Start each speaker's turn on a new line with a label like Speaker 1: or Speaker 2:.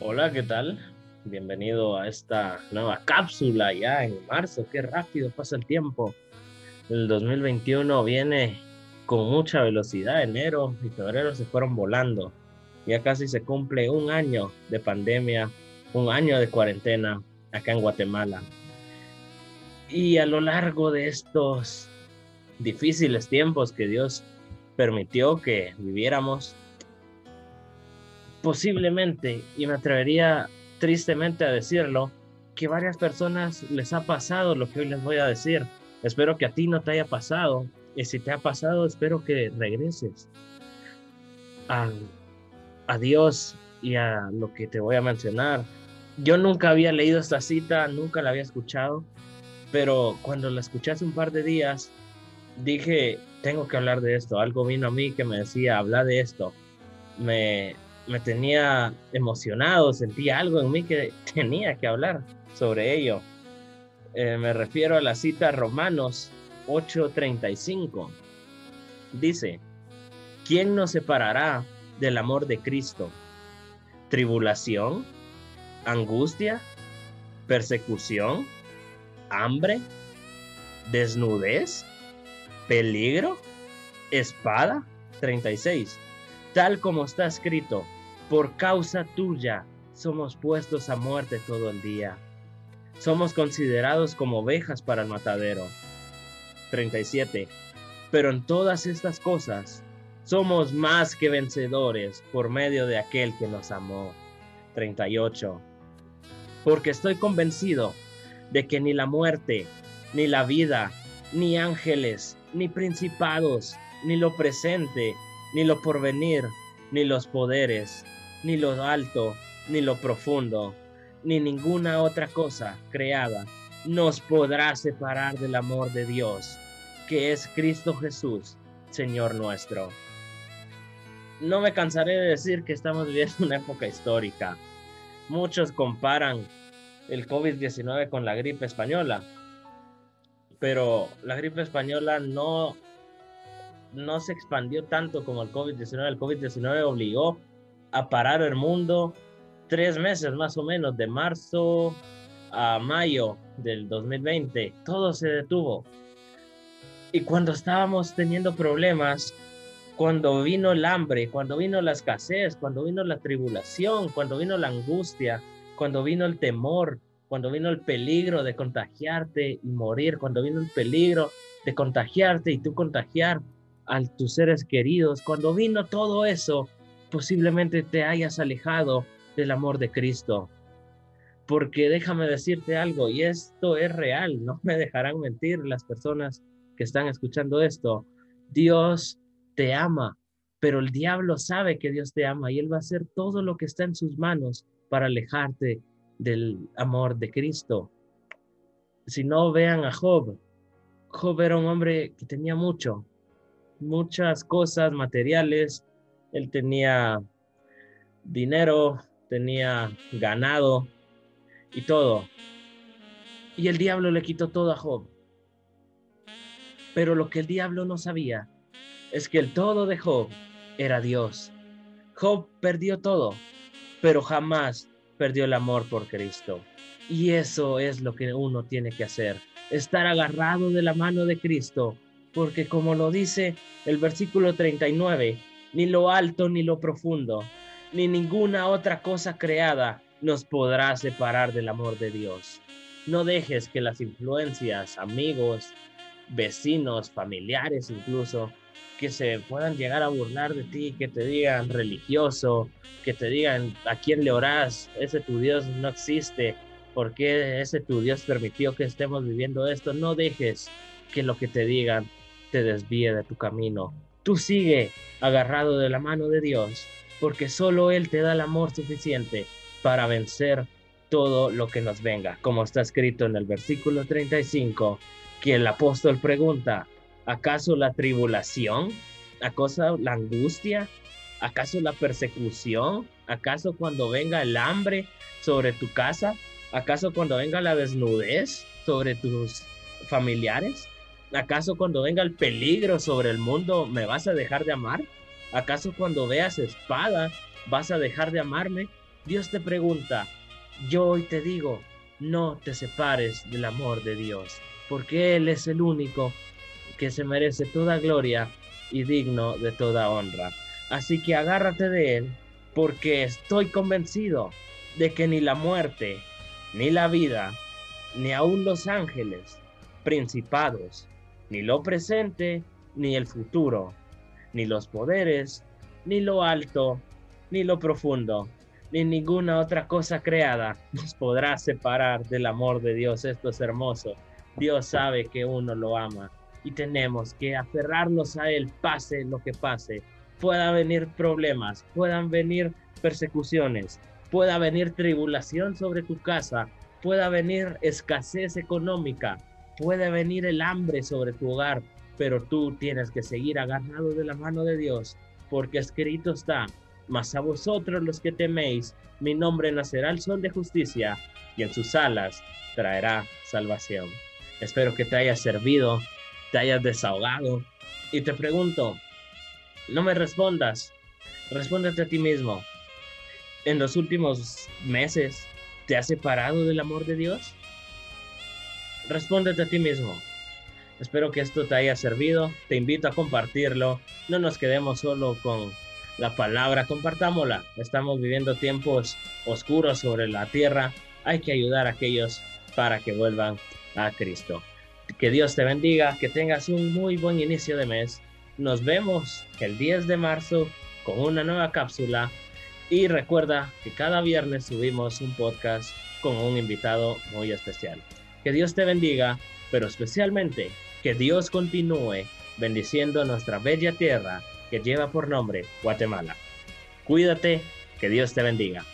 Speaker 1: Hola, ¿qué tal? Bienvenido a esta nueva cápsula ya en marzo. Qué rápido pasa el tiempo. El 2021 viene con mucha velocidad. Enero y febrero se fueron volando. Ya casi se cumple un año de pandemia, un año de cuarentena acá en Guatemala. Y a lo largo de estos difíciles tiempos que Dios permitió que viviéramos, posiblemente, y me atrevería tristemente a decirlo, que varias personas les ha pasado lo que hoy les voy a decir. Espero que a ti no te haya pasado. Y si te ha pasado, espero que regreses a, a Dios y a lo que te voy a mencionar. Yo nunca había leído esta cita, nunca la había escuchado, pero cuando la escuché hace un par de días, dije, tengo que hablar de esto. Algo vino a mí que me decía, habla de esto. Me, me tenía emocionado, sentía algo en mí que tenía que hablar sobre ello. Eh, me refiero a la cita Romanos 8:35. Dice, ¿quién nos separará del amor de Cristo? ¿Tribulación? ¿Angustia? ¿Persecución? ¿Hambre? ¿Desnudez? ¿Peligro? ¿Espada? 36. Tal como está escrito, por causa tuya somos puestos a muerte todo el día. Somos considerados como ovejas para el matadero. 37. Pero en todas estas cosas somos más que vencedores por medio de aquel que nos amó. 38. Porque estoy convencido de que ni la muerte, ni la vida, ni ángeles, ni principados, ni lo presente, ni lo porvenir, ni los poderes, ni lo alto, ni lo profundo, ni ninguna otra cosa creada nos podrá separar del amor de Dios, que es Cristo Jesús, Señor nuestro. No me cansaré de decir que estamos viviendo una época histórica. Muchos comparan el COVID-19 con la gripe española, pero la gripe española no, no se expandió tanto como el COVID-19. El COVID-19 obligó a parar el mundo tres meses más o menos, de marzo a mayo del 2020. Todo se detuvo. Y cuando estábamos teniendo problemas, cuando vino el hambre, cuando vino la escasez, cuando vino la tribulación, cuando vino la angustia, cuando vino el temor, cuando vino el peligro de contagiarte y morir, cuando vino el peligro de contagiarte y tú contagiar a tus seres queridos, cuando vino todo eso, posiblemente te hayas alejado del amor de Cristo. Porque déjame decirte algo, y esto es real, no me dejarán mentir las personas que están escuchando esto. Dios te ama, pero el diablo sabe que Dios te ama y él va a hacer todo lo que está en sus manos para alejarte del amor de Cristo. Si no vean a Job, Job era un hombre que tenía mucho, muchas cosas materiales, él tenía dinero, tenía ganado y todo. Y el diablo le quitó todo a Job. Pero lo que el diablo no sabía es que el todo de Job era Dios. Job perdió todo, pero jamás perdió el amor por Cristo. Y eso es lo que uno tiene que hacer, estar agarrado de la mano de Cristo, porque como lo dice el versículo 39, ni lo alto ni lo profundo, ni ninguna otra cosa creada nos podrá separar del amor de Dios. No dejes que las influencias, amigos, vecinos, familiares incluso, que se puedan llegar a burlar de ti, que te digan religioso, que te digan a quién le orás, ese tu Dios no existe, ¿por qué ese tu Dios permitió que estemos viviendo esto? No dejes que lo que te digan te desvíe de tu camino. Tú sigue agarrado de la mano de Dios, porque solo Él te da el amor suficiente para vencer todo lo que nos venga. Como está escrito en el versículo 35, que el apóstol pregunta, ¿acaso la tribulación? ¿Acaso la angustia? ¿Acaso la persecución? ¿Acaso cuando venga el hambre sobre tu casa? ¿Acaso cuando venga la desnudez sobre tus familiares? ¿Acaso cuando venga el peligro sobre el mundo me vas a dejar de amar? ¿Acaso cuando veas espada vas a dejar de amarme? Dios te pregunta, yo hoy te digo, no te separes del amor de Dios, porque Él es el único que se merece toda gloria y digno de toda honra. Así que agárrate de Él, porque estoy convencido de que ni la muerte, ni la vida, ni aun los ángeles, principados, ni lo presente, ni el futuro, ni los poderes, ni lo alto, ni lo profundo, ni ninguna otra cosa creada nos podrá separar del amor de Dios. Esto es hermoso. Dios sabe que uno lo ama y tenemos que aferrarnos a Él, pase lo que pase. Puedan venir problemas, puedan venir persecuciones, pueda venir tribulación sobre tu casa, pueda venir escasez económica, puede venir el hambre sobre tu hogar, pero tú tienes que seguir agarrado de la mano de Dios, porque escrito está, mas a vosotros los que teméis, mi nombre nacerá el sol de justicia, y en sus alas traerá salvación. Espero que te haya servido, te hayas desahogado, y te pregunto, no me respondas, respóndete a ti mismo. En los últimos meses, ¿te has separado del amor de Dios? Respóndete a ti mismo. Espero que esto te haya servido. Te invito a compartirlo. No nos quedemos solo con la palabra, compartámosla. Estamos viviendo tiempos oscuros sobre la tierra. Hay que ayudar a aquellos para que vuelvan a Cristo. Que Dios te bendiga, que tengas un muy buen inicio de mes. Nos vemos el 10 de marzo con una nueva cápsula. Y recuerda que cada viernes subimos un podcast con un invitado muy especial. Que Dios te bendiga, pero especialmente que Dios continúe bendiciendo nuestra bella tierra que lleva por nombre Guatemala. Cuídate, que Dios te bendiga.